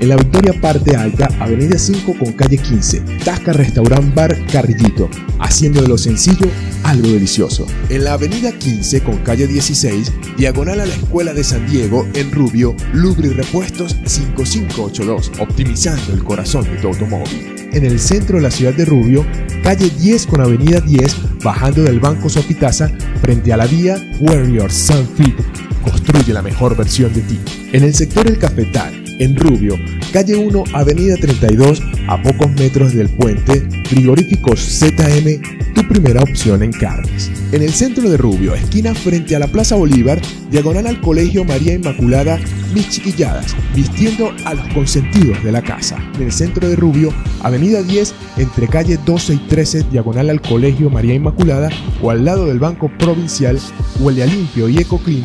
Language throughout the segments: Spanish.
En la Victoria Parte Alta, Avenida 5 con calle 15, Tasca Restaurant Bar Carrillito, haciendo de lo sencillo algo delicioso. En la Avenida 15 con calle 16, diagonal a la Escuela de San Diego, en Rubio, Lubri Repuestos 5582, optimizando el corazón de tu automóvil. En el centro de la ciudad de Rubio, calle 10 con avenida 10, bajando del Banco Sopitaza, frente a la vía Warrior Sunfit. Construye la mejor versión de ti. En el sector El Cafetal, en Rubio, calle 1, avenida 32, a pocos metros del puente, frigoríficos ZM, tu primera opción en carnes. En el centro de Rubio, esquina frente a la Plaza Bolívar, diagonal al Colegio María Inmaculada, mis chiquilladas, vistiendo a los consentidos de la casa. En el centro de Rubio, avenida 10, entre calle 12 y 13, diagonal al Colegio María Inmaculada, o al lado del Banco Provincial, huele a limpio y eco clean,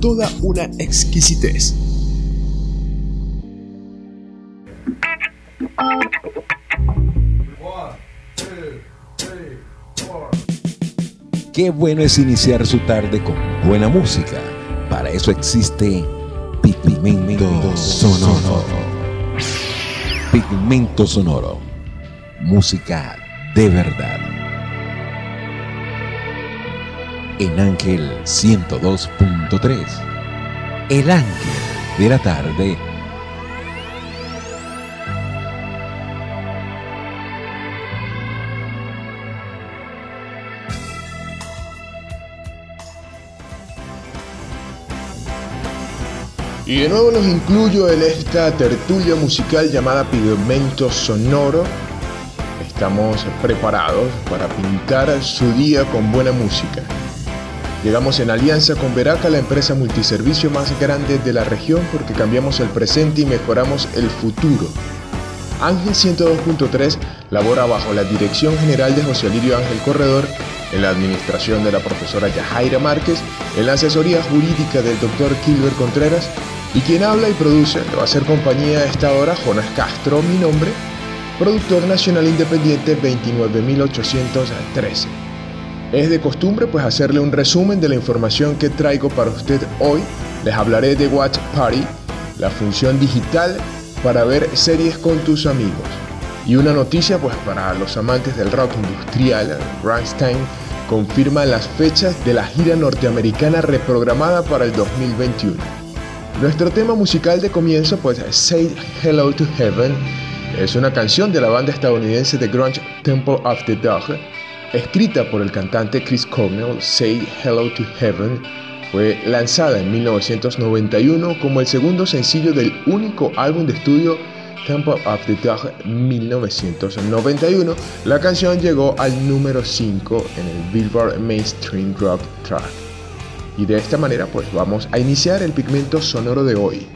toda una exquisitez. Qué bueno es iniciar su tarde con buena música. Para eso existe Pigmento Sonoro. Pigmento Sonoro. Música de verdad. En Ángel 102.3. El Ángel de la tarde Y de nuevo los incluyo en esta tertulia musical llamada Pigmento Sonoro. Estamos preparados para pintar su día con buena música. Llegamos en alianza con Veraca, la empresa multiservicio más grande de la región, porque cambiamos el presente y mejoramos el futuro. Ángel 102.3 labora bajo la dirección general de José Lirio Ángel Corredor, en la administración de la profesora Yajaira Márquez, en la asesoría jurídica del doctor Kilber Contreras y quien habla y produce le va a hacer compañía esta hora Jonas Castro, mi nombre, productor nacional independiente 29813. Es de costumbre pues hacerle un resumen de la información que traigo para usted hoy. Les hablaré de Watch Party, la función digital para ver series con tus amigos. Y una noticia pues para los amantes del rock industrial, Rammstein confirma las fechas de la gira norteamericana reprogramada para el 2021. Nuestro tema musical de comienzo, pues, Say Hello to Heaven, es una canción de la banda estadounidense de grunge Temple of the Dog, escrita por el cantante Chris Cornell. Say Hello to Heaven fue lanzada en 1991 como el segundo sencillo del único álbum de estudio Temple of the Dog 1991. La canción llegó al número 5 en el Billboard Mainstream Rock Track. Y de esta manera pues vamos a iniciar el pigmento sonoro de hoy.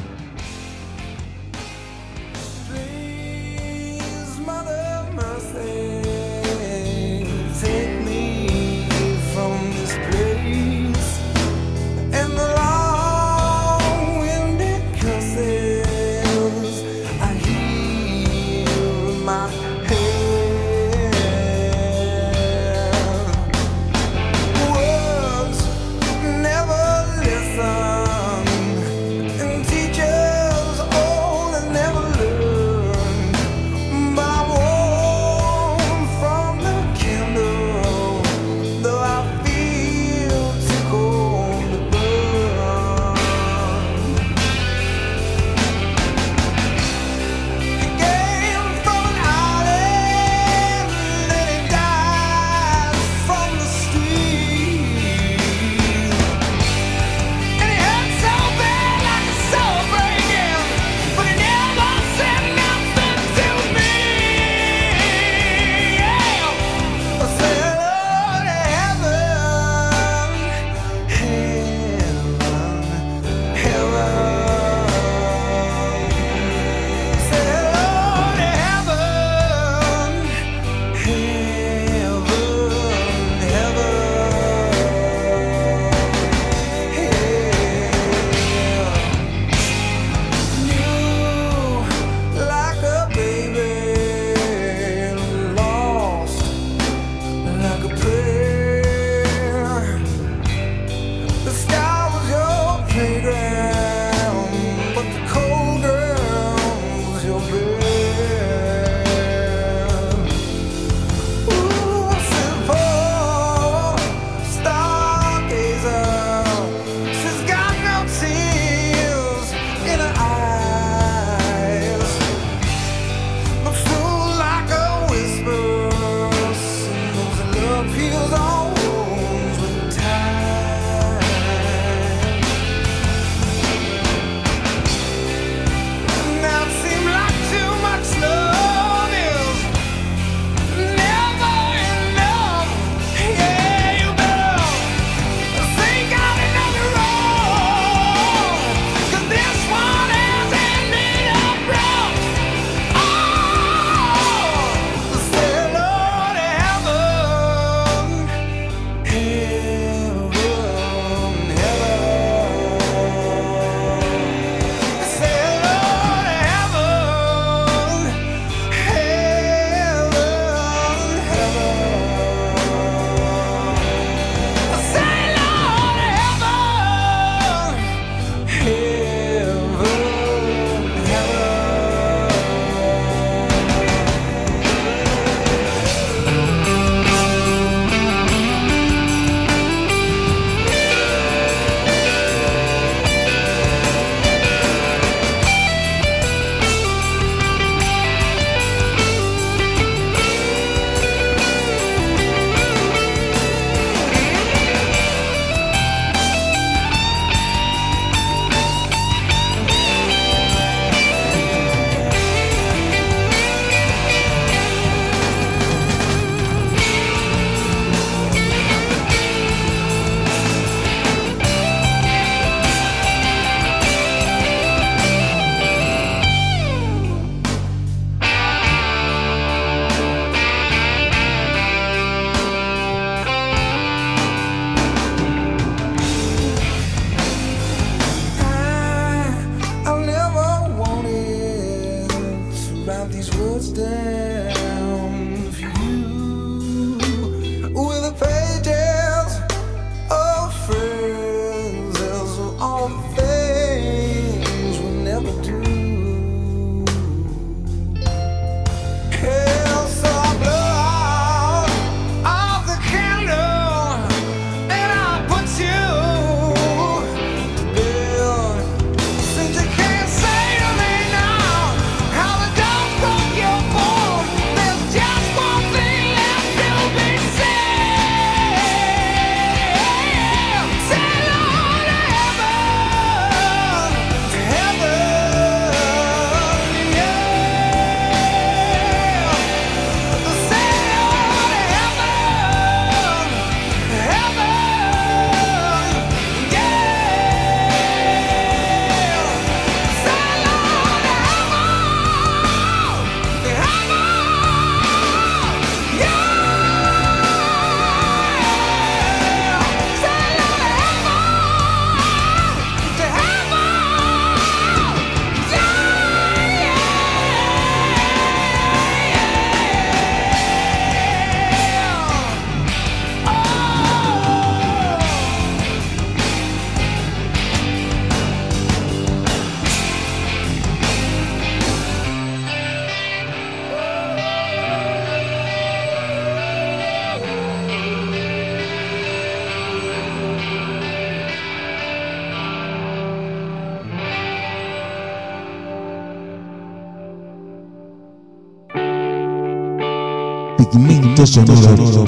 Sonoro,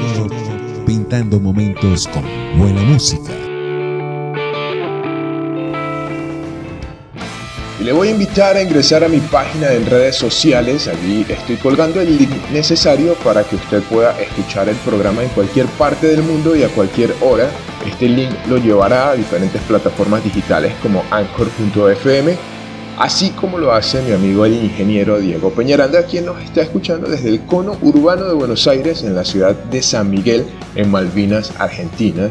pintando momentos con buena música. Y le voy a invitar a ingresar a mi página en redes sociales. Allí estoy colgando el link necesario para que usted pueda escuchar el programa en cualquier parte del mundo y a cualquier hora. Este link lo llevará a diferentes plataformas digitales como anchor.fm así como lo hace mi amigo el ingeniero Diego Peñaranda, quien nos está escuchando desde el cono urbano de Buenos Aires, en la ciudad de San Miguel, en Malvinas, Argentina.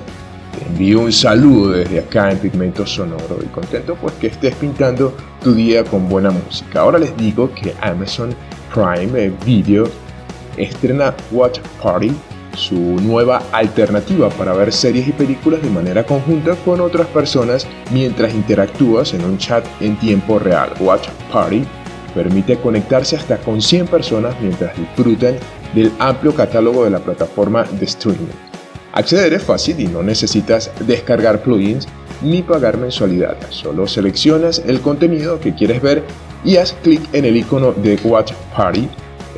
Te envío un saludo desde acá en Pigmento Sonoro y contento pues que estés pintando tu día con buena música. Ahora les digo que Amazon Prime Video estrena Watch Party su nueva alternativa para ver series y películas de manera conjunta con otras personas mientras interactúas en un chat en tiempo real. Watch Party permite conectarse hasta con 100 personas mientras disfrutan del amplio catálogo de la plataforma de streaming. Acceder es fácil y no necesitas descargar plugins ni pagar mensualidad. Solo seleccionas el contenido que quieres ver y haz clic en el icono de Watch Party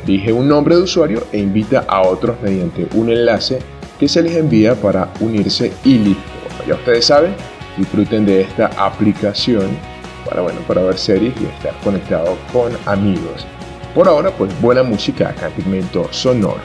Elige un nombre de usuario e invita a otros mediante un enlace que se les envía para unirse y listo. ya ustedes saben, disfruten de esta aplicación para, bueno, para ver series y estar conectado con amigos. Por ahora, pues buena música acá Sonoro.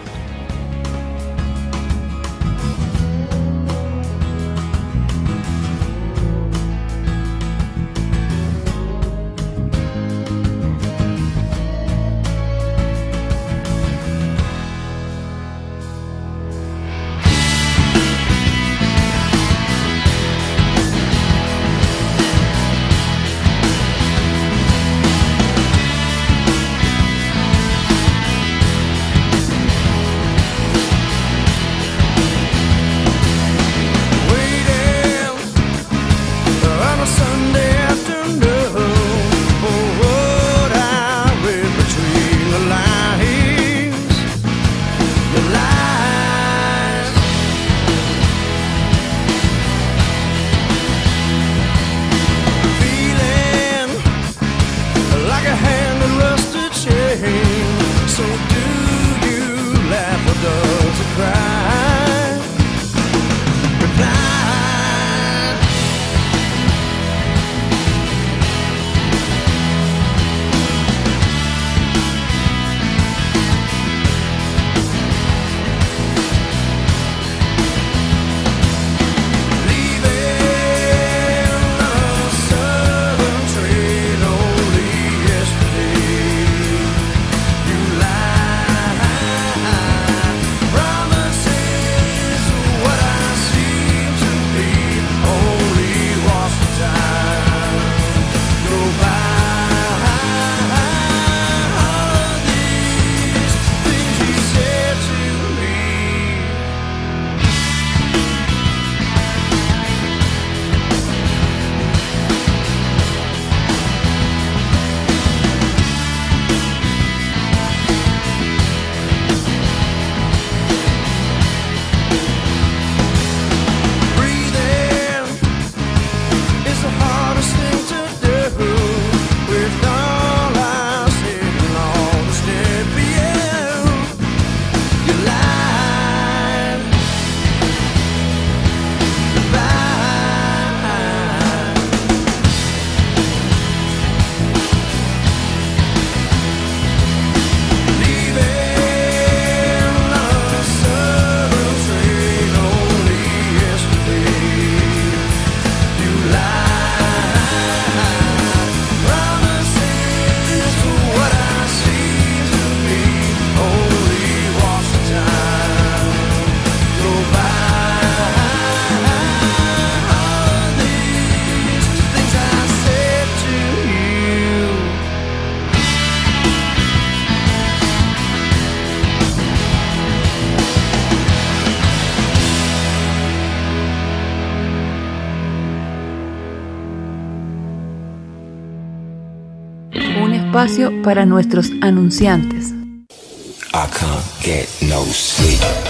Para nuestros anunciantes.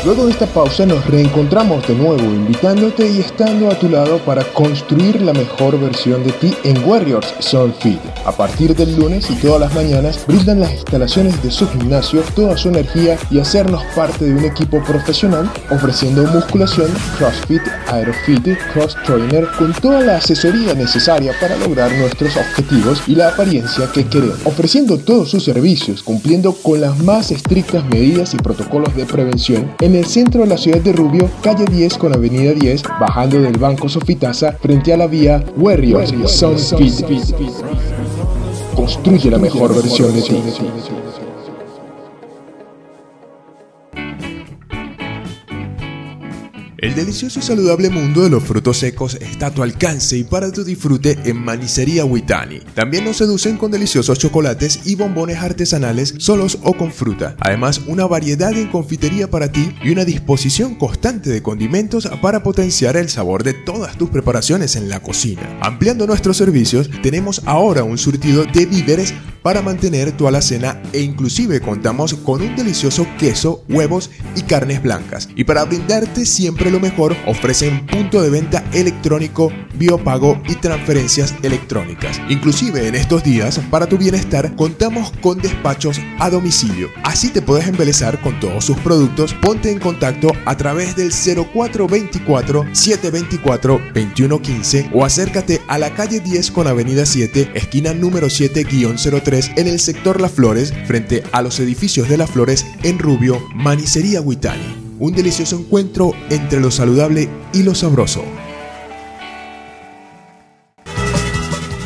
Luego de esta pausa nos reencontramos de nuevo invitándote y estando a tu lado para construir la mejor versión de ti en Warriors Soul Fit. A partir del lunes y todas las mañanas brindan las instalaciones de su gimnasio toda su energía y hacernos parte de un equipo profesional ofreciendo musculación, CrossFit, Aerofit, Cross Trainer con toda la asesoría necesaria para lograr nuestros objetivos y la apariencia que queremos. Ofreciendo todos sus servicios, cumpliendo con las más estrictas medidas y protocolos de prevención en el centro de la ciudad de Rubio, calle 10 con avenida 10, bajando del Banco Sofitasa frente a la vía Warriors Sound Fit. Construye la mejor versión de ti. El delicioso y saludable mundo de los frutos secos está a tu alcance y para tu disfrute en Manicería Huitani. También nos seducen con deliciosos chocolates y bombones artesanales solos o con fruta. Además, una variedad en confitería para ti y una disposición constante de condimentos para potenciar el sabor de todas tus preparaciones en la cocina. Ampliando nuestros servicios, tenemos ahora un surtido de víveres para mantener tu alacena e inclusive contamos con un delicioso queso, huevos y carnes blancas. Y para brindarte siempre lo mejor, ofrecen punto de venta electrónico, biopago y transferencias electrónicas. Inclusive en estos días, para tu bienestar, contamos con despachos a domicilio. Así te puedes embelezar con todos sus productos. Ponte en contacto a través del 0424 724 2115 o acércate a la calle 10 con avenida 7, esquina número 7-03 en el sector Las Flores, frente a los edificios de Las Flores en Rubio, Manicería Huitani. Un delicioso encuentro entre lo saludable y lo sabroso.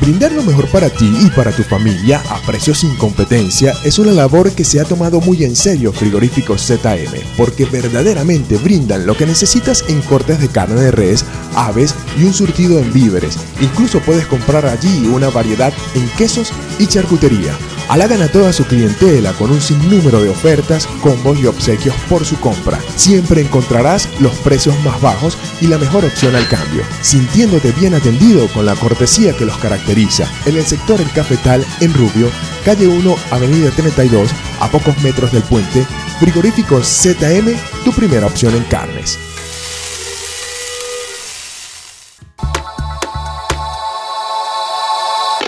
Brindar lo mejor para ti y para tu familia a precios sin competencia es una labor que se ha tomado muy en serio Frigoríficos ZM, porque verdaderamente brindan lo que necesitas en cortes de carne de res, aves y un surtido en víveres. Incluso puedes comprar allí una variedad en quesos y charcutería. Halagan a toda su clientela con un sinnúmero de ofertas, combos y obsequios por su compra. Siempre encontrarás los precios más bajos y la mejor opción al cambio, sintiéndote bien atendido con la cortesía que los caracteriza. En el sector El Cafetal, en Rubio, calle 1, avenida 32, a pocos metros del puente, Frigoríficos ZM, tu primera opción en carnes.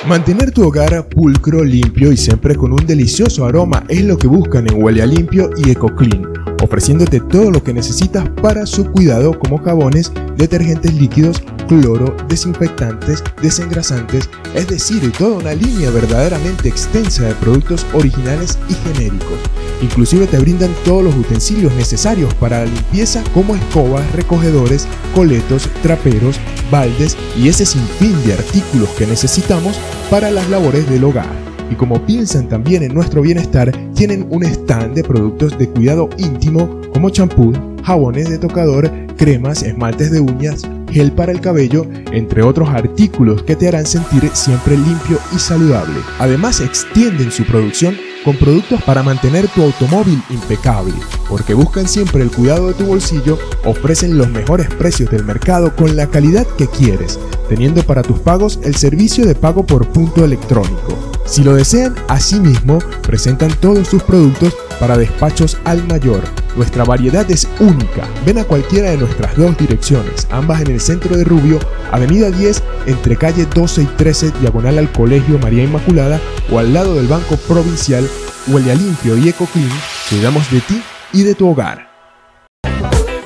Mantener tu hogar pulcro, limpio y siempre con un delicioso aroma es lo que buscan en Huele Limpio y EcoClean, ofreciéndote todo lo que necesitas para su cuidado como jabones, detergentes líquidos, cloro, desinfectantes, desengrasantes, es decir, toda una línea verdaderamente extensa de productos originales y genéricos. Inclusive te brindan todos los utensilios necesarios para la limpieza como escobas, recogedores, coletos, traperos, baldes y ese sinfín de artículos que necesitamos para las labores del hogar. Y como piensan también en nuestro bienestar, tienen un stand de productos de cuidado íntimo como champú, jabones de tocador, cremas, esmaltes de uñas, gel para el cabello, entre otros artículos que te harán sentir siempre limpio y saludable. Además extienden su producción con productos para mantener tu automóvil impecable, porque buscan siempre el cuidado de tu bolsillo, ofrecen los mejores precios del mercado con la calidad que quieres, teniendo para tus pagos el servicio de pago por punto electrónico. Si lo desean, asimismo, presentan todos sus productos para despachos al mayor. Nuestra variedad es única. Ven a cualquiera de nuestras dos direcciones, ambas en el centro de Rubio, Avenida 10, entre calle 12 y 13, diagonal al Colegio María Inmaculada, o al lado del Banco Provincial, Huele Limpio y EcoClean. Cuidamos de ti y de tu hogar.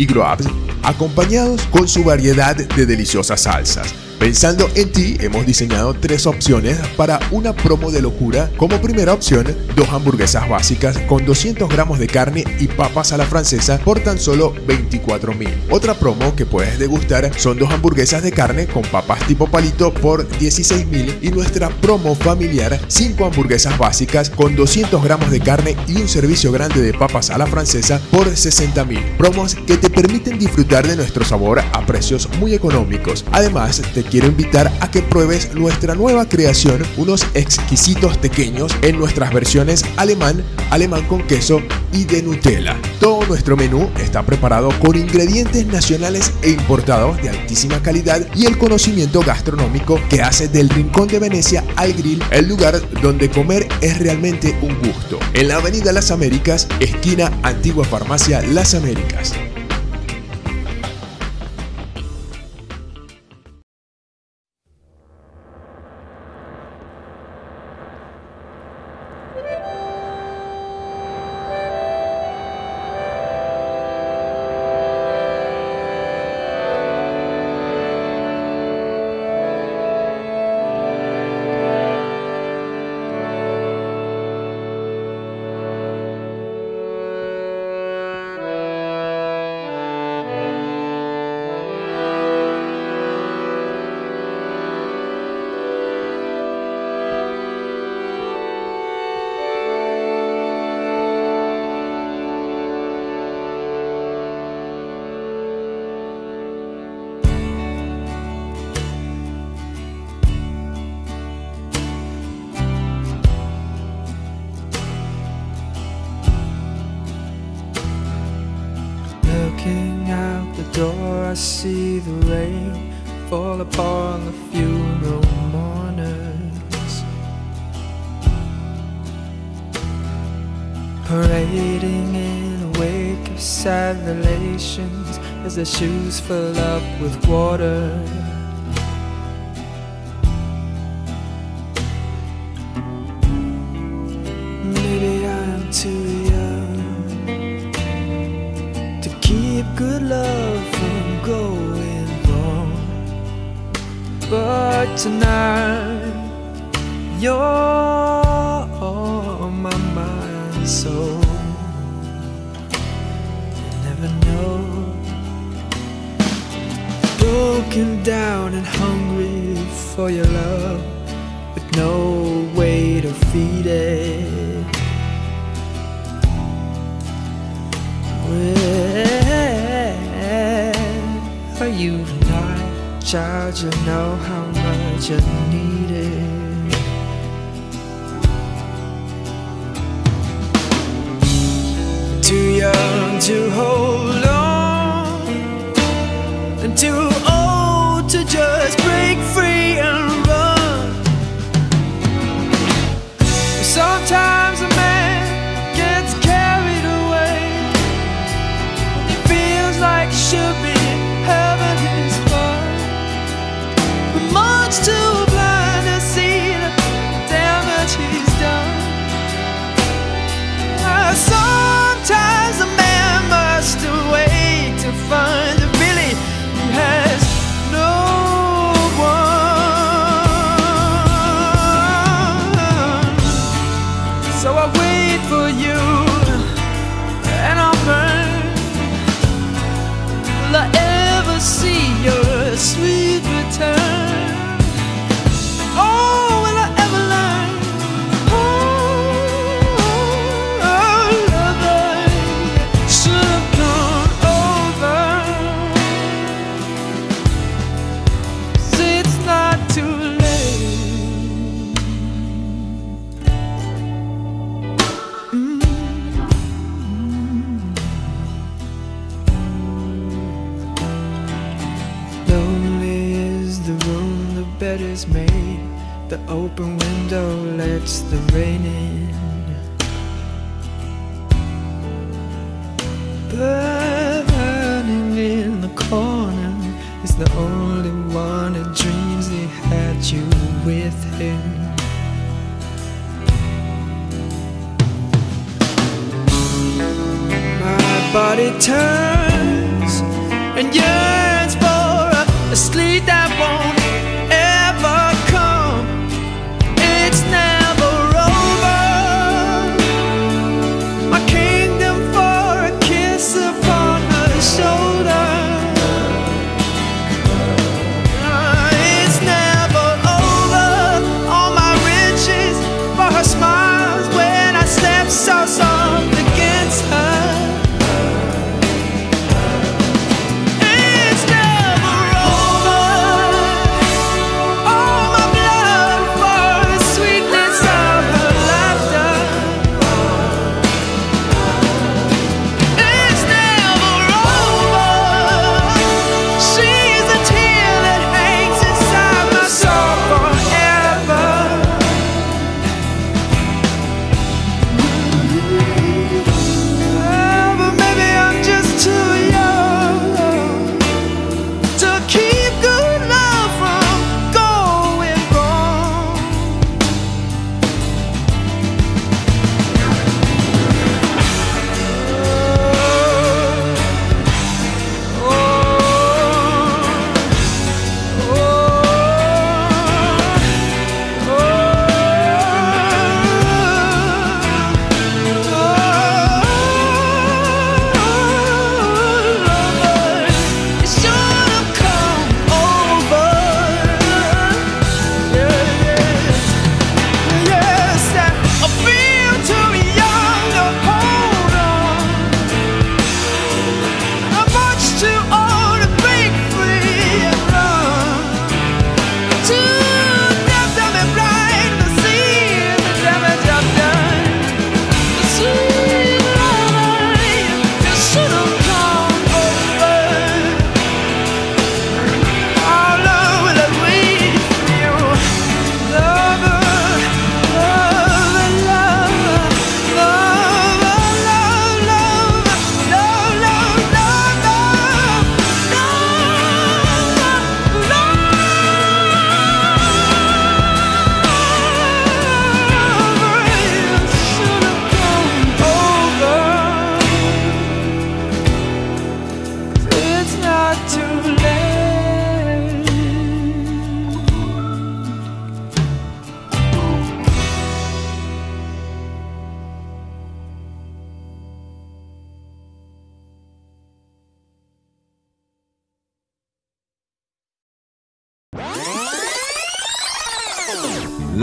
y grubs acompañados con su variedad de deliciosas salsas. Pensando en ti, hemos diseñado tres opciones para una promo de locura. Como primera opción, dos hamburguesas básicas con 200 gramos de carne y papas a la francesa por tan solo 24 mil. Otra promo que puedes degustar son dos hamburguesas de carne con papas tipo palito por 16 mil y nuestra promo familiar, cinco hamburguesas básicas con 200 gramos de carne y un servicio grande de papas a la francesa por 60 mil. Promos que te permiten disfrutar de nuestro sabor a precios muy económicos. Además, te quiero invitar a que pruebes nuestra nueva creación, unos exquisitos pequeños en nuestras versiones alemán, alemán con queso y de Nutella. Todo nuestro menú está preparado con ingredientes nacionales e importados de altísima calidad y el conocimiento gastronómico que hace del Rincón de Venecia al Grill el lugar donde comer es realmente un gusto. En la Avenida Las Américas, esquina Antigua Farmacia Las Américas. As their shoes fill up with water. Maybe I'm too young to keep good love from going wrong, but tonight you're for your love, with no way to feed it. Where are you tonight, child? You know how much I need it. Too young to hold on, and too to for you and I'll burn. Will I ever see your sweet return? Open window lets the rain in. Burning in the corner is the only one that dreams he had you with him. My body turns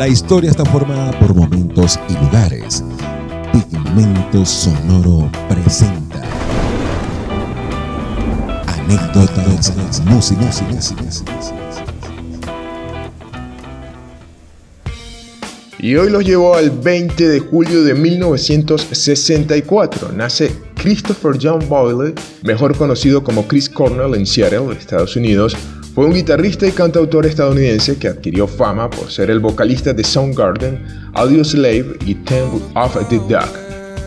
La historia está formada por momentos y lugares. Pigmento Sonoro presenta anécdotas, música. Y hoy los llevó al 20 de julio de 1964. Nace Christopher John Boyle, mejor conocido como Chris Cornell en Seattle, Estados Unidos. Fue un guitarrista y cantautor estadounidense que adquirió fama por ser el vocalista de Soundgarden, Audioslave y Ten of the Duck.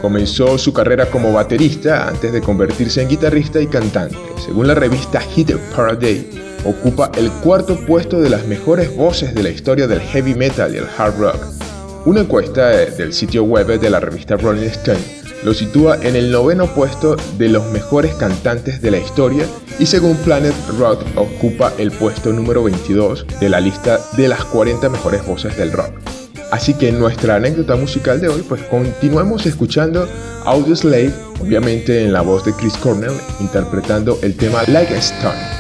Comenzó su carrera como baterista antes de convertirse en guitarrista y cantante. Según la revista Hit Parade, ocupa el cuarto puesto de las mejores voces de la historia del heavy metal y el hard rock. Una encuesta del sitio web de la revista Rolling Stone lo sitúa en el noveno puesto de los mejores cantantes de la historia y según Planet Rock ocupa el puesto número 22 de la lista de las 40 mejores voces del rock. Así que en nuestra anécdota musical de hoy, pues continuamos escuchando Audioslave, obviamente en la voz de Chris Cornell, interpretando el tema Like a Stone.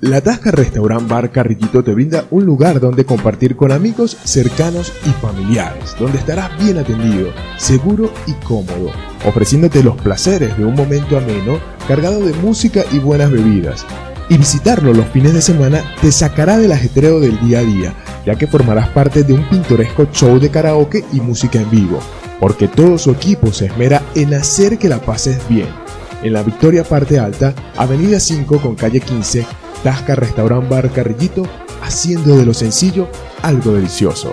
La Tasca Restaurant Bar Carrillito te brinda un lugar donde compartir con amigos cercanos y familiares, donde estarás bien atendido, seguro y cómodo, ofreciéndote los placeres de un momento ameno cargado de música y buenas bebidas. Y visitarlo los fines de semana te sacará del ajetreo del día a día, ya que formarás parte de un pintoresco show de karaoke y música en vivo, porque todo su equipo se esmera en hacer que la pases bien. En la Victoria Parte Alta, Avenida 5 con calle 15, Tasca Restaurant Bar Carrillito, haciendo de lo sencillo algo delicioso.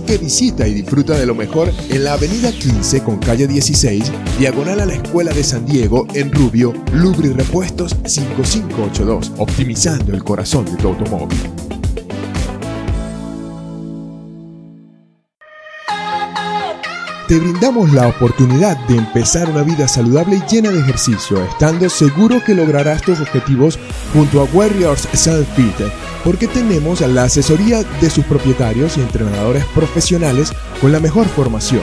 Que visita y disfruta de lo mejor en la avenida 15 con calle 16, diagonal a la Escuela de San Diego en Rubio, Lubri Repuestos 5582, optimizando el corazón de tu automóvil. te brindamos la oportunidad de empezar una vida saludable y llena de ejercicio, estando seguro que lograrás tus objetivos junto a Warriors Self Fit, porque tenemos la asesoría de sus propietarios y entrenadores profesionales con la mejor formación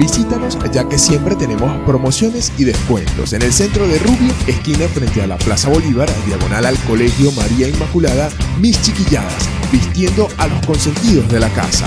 Visítanos ya que siempre tenemos promociones y descuentos en el centro de Rubio, esquina frente a la Plaza Bolívar, diagonal al Colegio María Inmaculada, Mis Chiquilladas, vistiendo a los consentidos de la casa.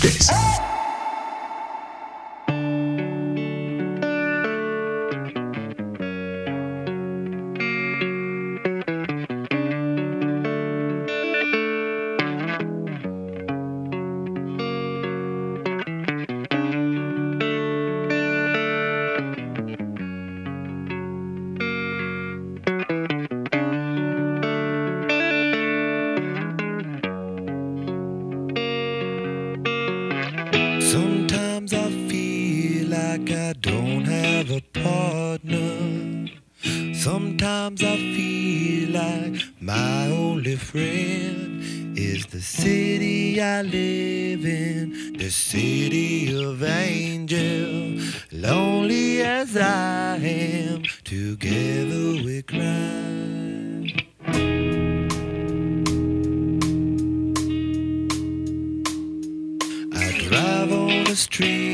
Tuesdays. I don't have a partner. Sometimes I feel like my only friend is the city I live in, the city of angels. Lonely as I am, together we cry. drive on the street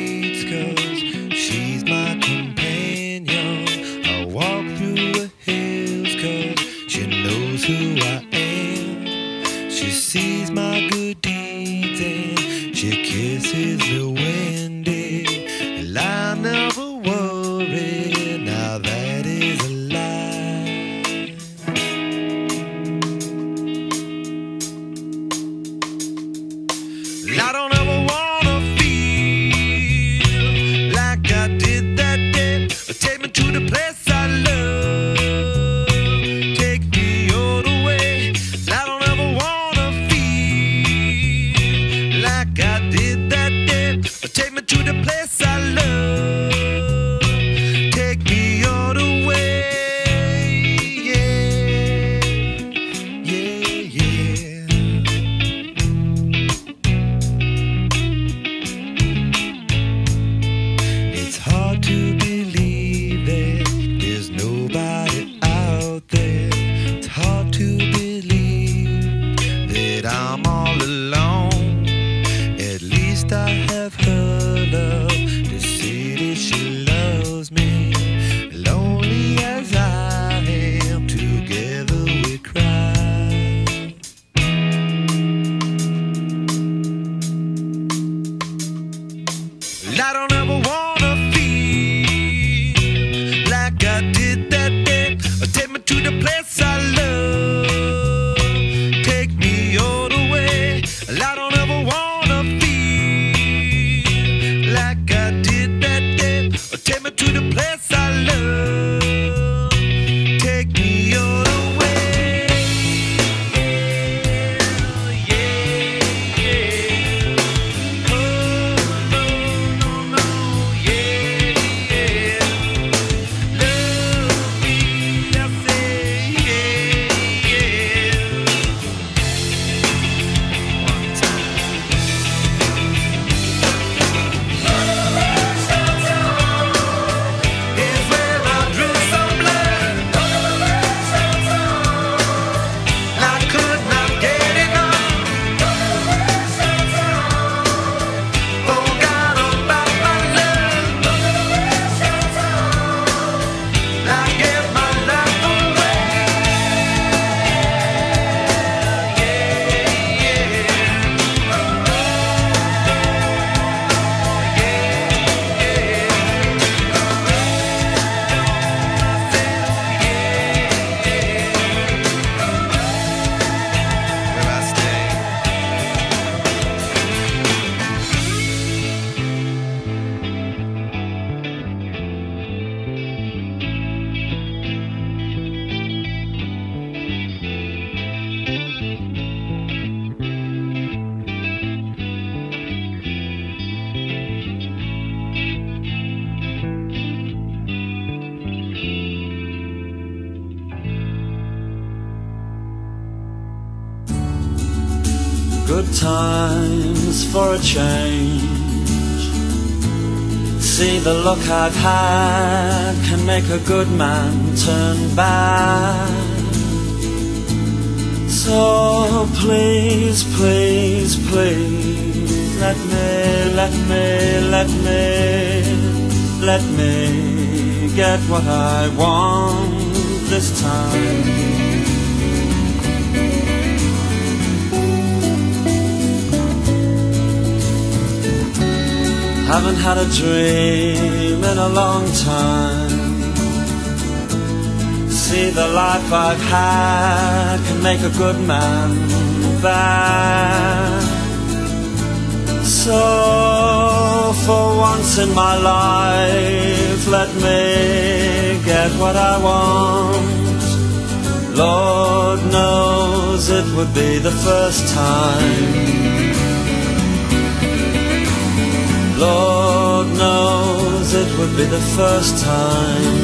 change. See the look I've had can make a good man turn bad. So please, please, please, let me, let me, let me, let me get what I want this time. Haven't had a dream in a long time. See, the life I've had can make a good man bad. So, for once in my life, let me get what I want. Lord knows it would be the first time. Lord knows it would be the first time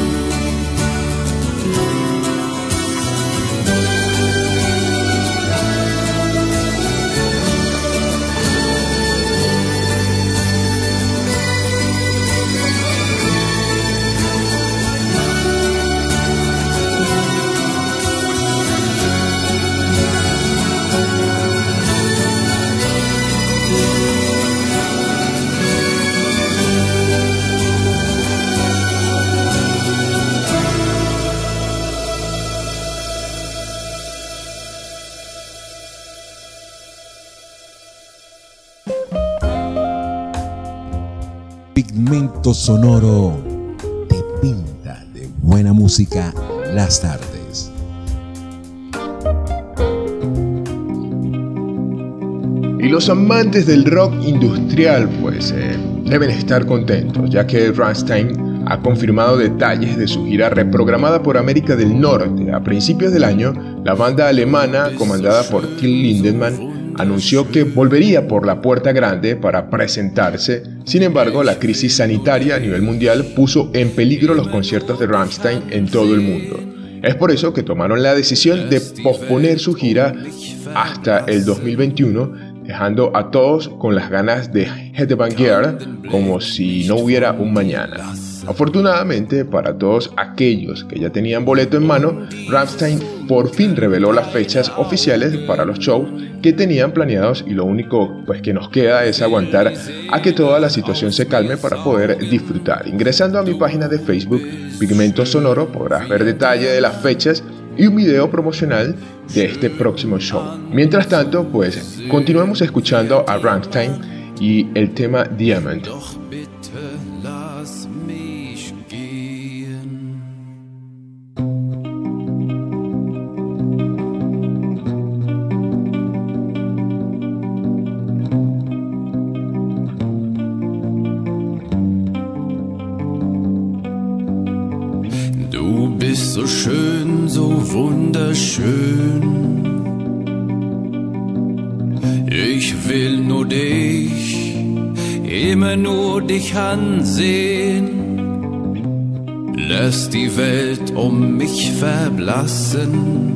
Sonoro te pinta de buena música las tardes. Y los amantes del rock industrial pues eh, deben estar contentos, ya que Rammstein ha confirmado detalles de su gira reprogramada por América del Norte. A principios del año, la banda alemana, comandada por Till Lindemann, anunció que volvería por la puerta grande para presentarse. Sin embargo, la crisis sanitaria a nivel mundial puso en peligro los conciertos de Rammstein en todo el mundo. Es por eso que tomaron la decisión de posponer su gira hasta el 2021 dejando a todos con las ganas de headbanger como si no hubiera un mañana. Afortunadamente para todos aquellos que ya tenían boleto en mano, Rammstein por fin reveló las fechas oficiales para los shows que tenían planeados y lo único pues que nos queda es aguantar a que toda la situación se calme para poder disfrutar. Ingresando a mi página de Facebook Pigmento Sonoro podrás ver detalle de las fechas y un video promocional de este próximo show. Mientras tanto, pues continuemos escuchando a Rammstein y el tema Diamond. Dich ansehen. Lass die Welt um mich verblassen.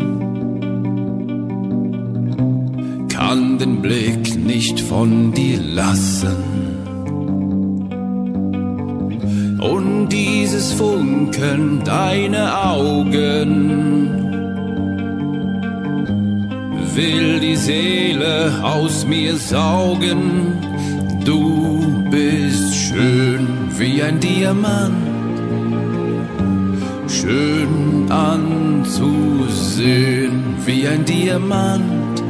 Kann den Blick nicht von dir lassen. und dieses Funken deine Augen will die Seele aus mir saugen. Du bist schön wie ein Diamant, schön anzusehen wie ein Diamant.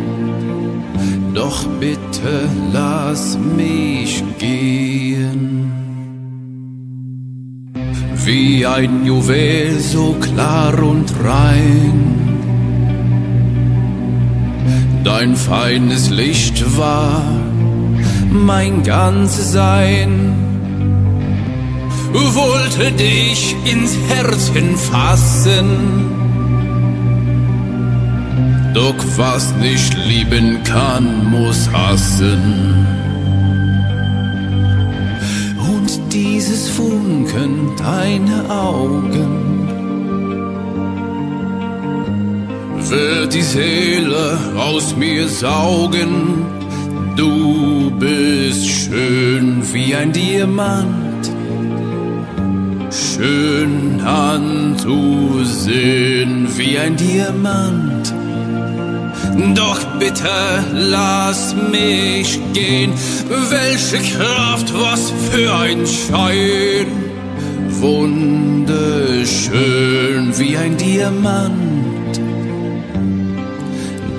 Doch bitte lass mich gehen wie ein Juwel so klar und rein. Dein feines Licht war mein ganzes Sein. Wollte dich ins Herzen fassen. Doch was nicht lieben kann, muss hassen. dieses Funken deine Augen wird die Seele aus mir saugen. Du bist schön wie ein Diamant, schön anzusehen wie ein Diamant. Doch bitte lass mich gehen. Welche Kraft, was für ein Schein. Wunderschön wie ein Diamant.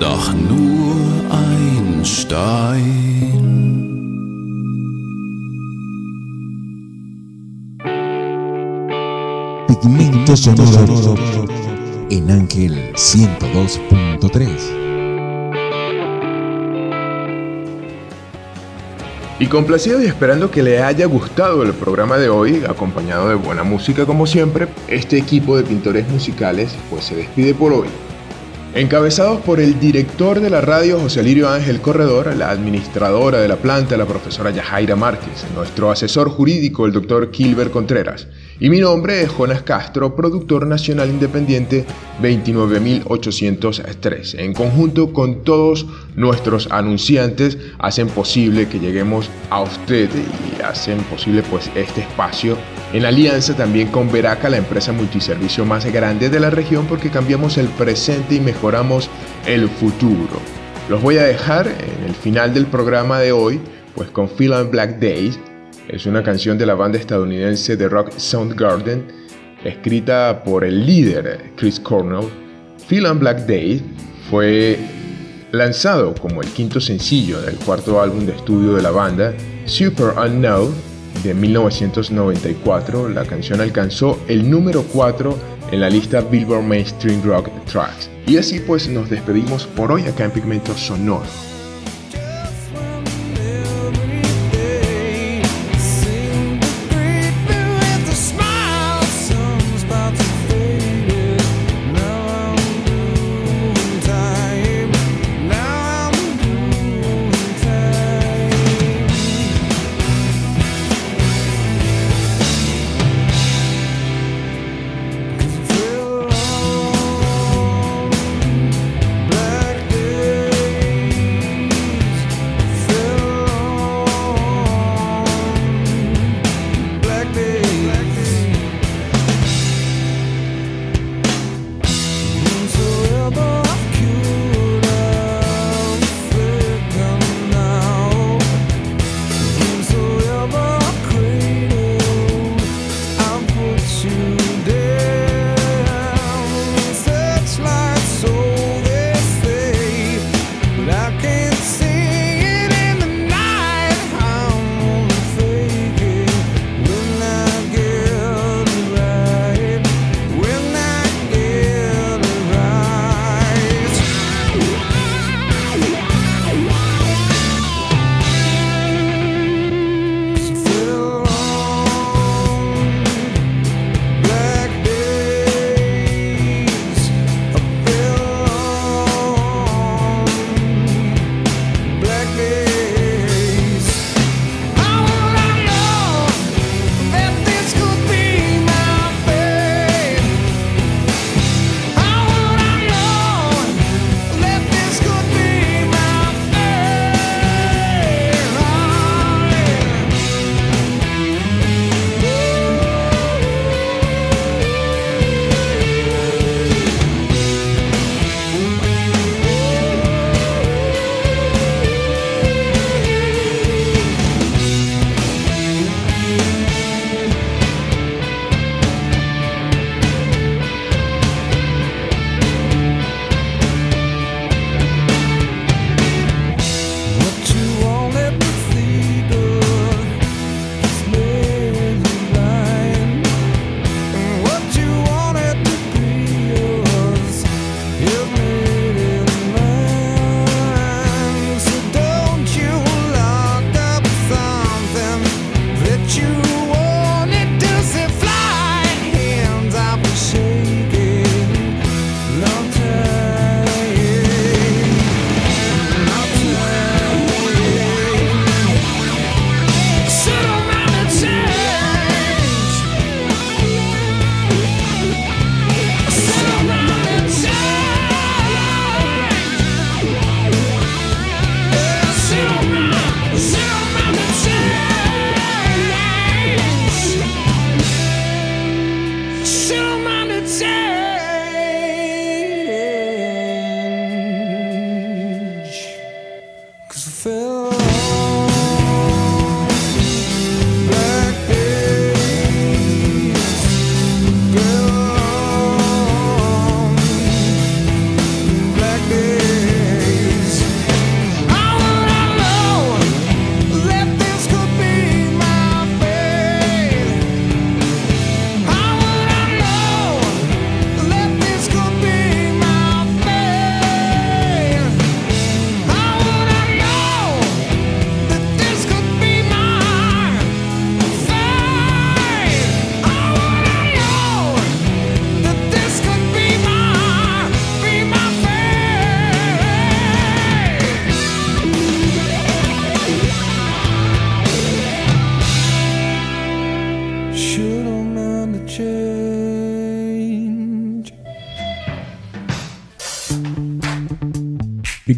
Doch nur ein Stein. Pigmento sonoro en Ángel 102.3. Y complacido y esperando que le haya gustado el programa de hoy, acompañado de buena música como siempre, este equipo de pintores musicales pues se despide por hoy. Encabezados por el director de la radio José Lirio Ángel Corredor, la administradora de la planta, la profesora Yajaira Márquez, nuestro asesor jurídico, el doctor Kilber Contreras, y mi nombre es Jonas Castro, productor nacional independiente 29803. En conjunto con todos nuestros anunciantes hacen posible que lleguemos a usted y hacen posible pues este espacio en alianza también con Veraca, la empresa multiservicio más grande de la región porque cambiamos el presente y mejoramos el futuro. Los voy a dejar en el final del programa de hoy pues con Phil and Black Days es una canción de la banda estadounidense de rock Soundgarden, escrita por el líder Chris Cornell. Feel and Black Day fue lanzado como el quinto sencillo del cuarto álbum de estudio de la banda, Super Unknown, de 1994, la canción alcanzó el número 4 en la lista Billboard Mainstream Rock Tracks. Y así pues nos despedimos por hoy acá en Pigmento Sonoro.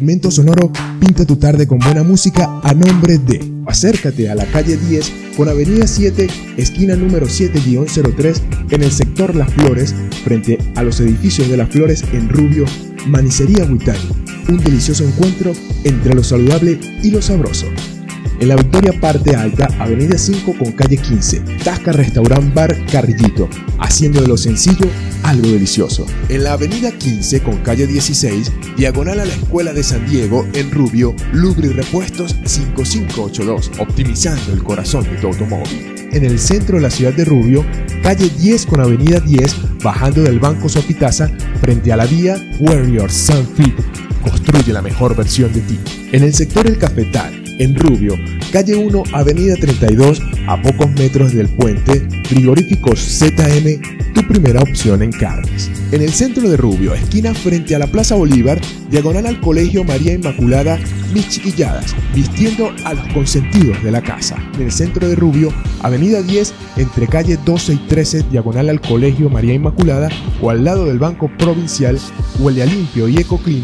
Pigmento Sonoro pinta tu tarde con buena música a nombre de. Acércate a la calle 10 con Avenida 7, esquina número 7-03 en el sector Las Flores, frente a los edificios de Las Flores en Rubio, Manicería Huitani. Un delicioso encuentro entre lo saludable y lo sabroso. En la Victoria Parte Alta, Avenida 5 con calle 15, Tasca Restaurant Bar Carrillito, haciendo de lo sencillo algo delicioso. En la Avenida 15 con calle 16, diagonal a la Escuela de San Diego, en Rubio, Lubri Repuestos 5582, optimizando el corazón de tu automóvil. en el centro de la ciudad de Rubio, calle 10 con avenida 10, bajando del Banco Sopitasa, frente a la vía Warrior Sunfit. Construye la mejor versión de ti. En el sector El Cafetal, en Rubio, calle 1, avenida 32, a pocos metros del puente, frigoríficos ZM, tu primera opción en carnes. En el centro de Rubio, esquina frente a la Plaza Bolívar, diagonal al Colegio María Inmaculada, mis chiquilladas, vistiendo a los consentidos de la casa. En el centro de Rubio, avenida 10, entre calle 12 y 13, diagonal al Colegio María Inmaculada, o al lado del Banco Provincial, huele a limpio y eco clean,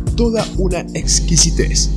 toda una exquisitez.